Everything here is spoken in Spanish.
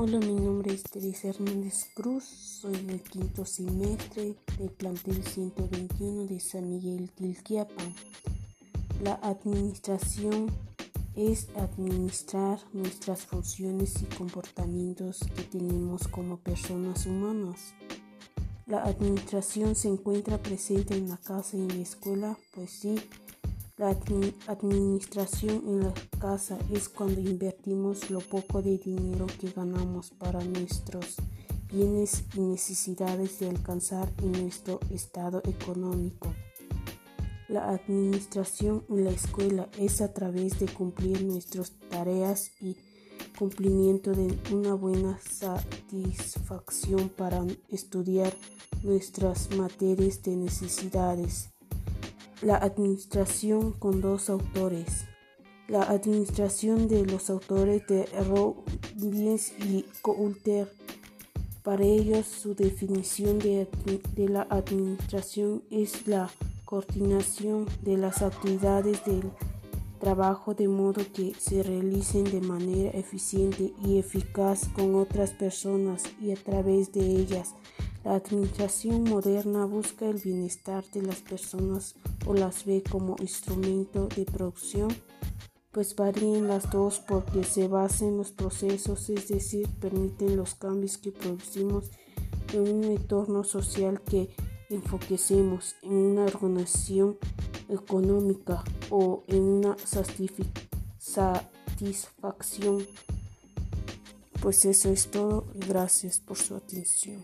Hola, mi nombre es Teresa Hernández Cruz, soy del quinto semestre del plantel 121 de San Miguel Tilquiapan. La administración es administrar nuestras funciones y comportamientos que tenemos como personas humanas. La administración se encuentra presente en la casa y en la escuela, pues sí, la administración en la casa es cuando invertimos lo poco de dinero que ganamos para nuestros bienes y necesidades de alcanzar en nuestro estado económico. La administración en la escuela es a través de cumplir nuestras tareas y cumplimiento de una buena satisfacción para estudiar nuestras materias de necesidades la administración con dos autores. La administración de los autores de Robbins y Coulter. Para ellos, su definición de, de la administración es la coordinación de las actividades del trabajo de modo que se realicen de manera eficiente y eficaz con otras personas y a través de ellas la administración moderna busca el bienestar de las personas o las ve como instrumento de producción, pues varían las dos porque se basan en los procesos, es decir, permiten los cambios que producimos en un entorno social que enfoquecemos en una organización económica o en una satisfacción. Pues eso es todo gracias por su atención.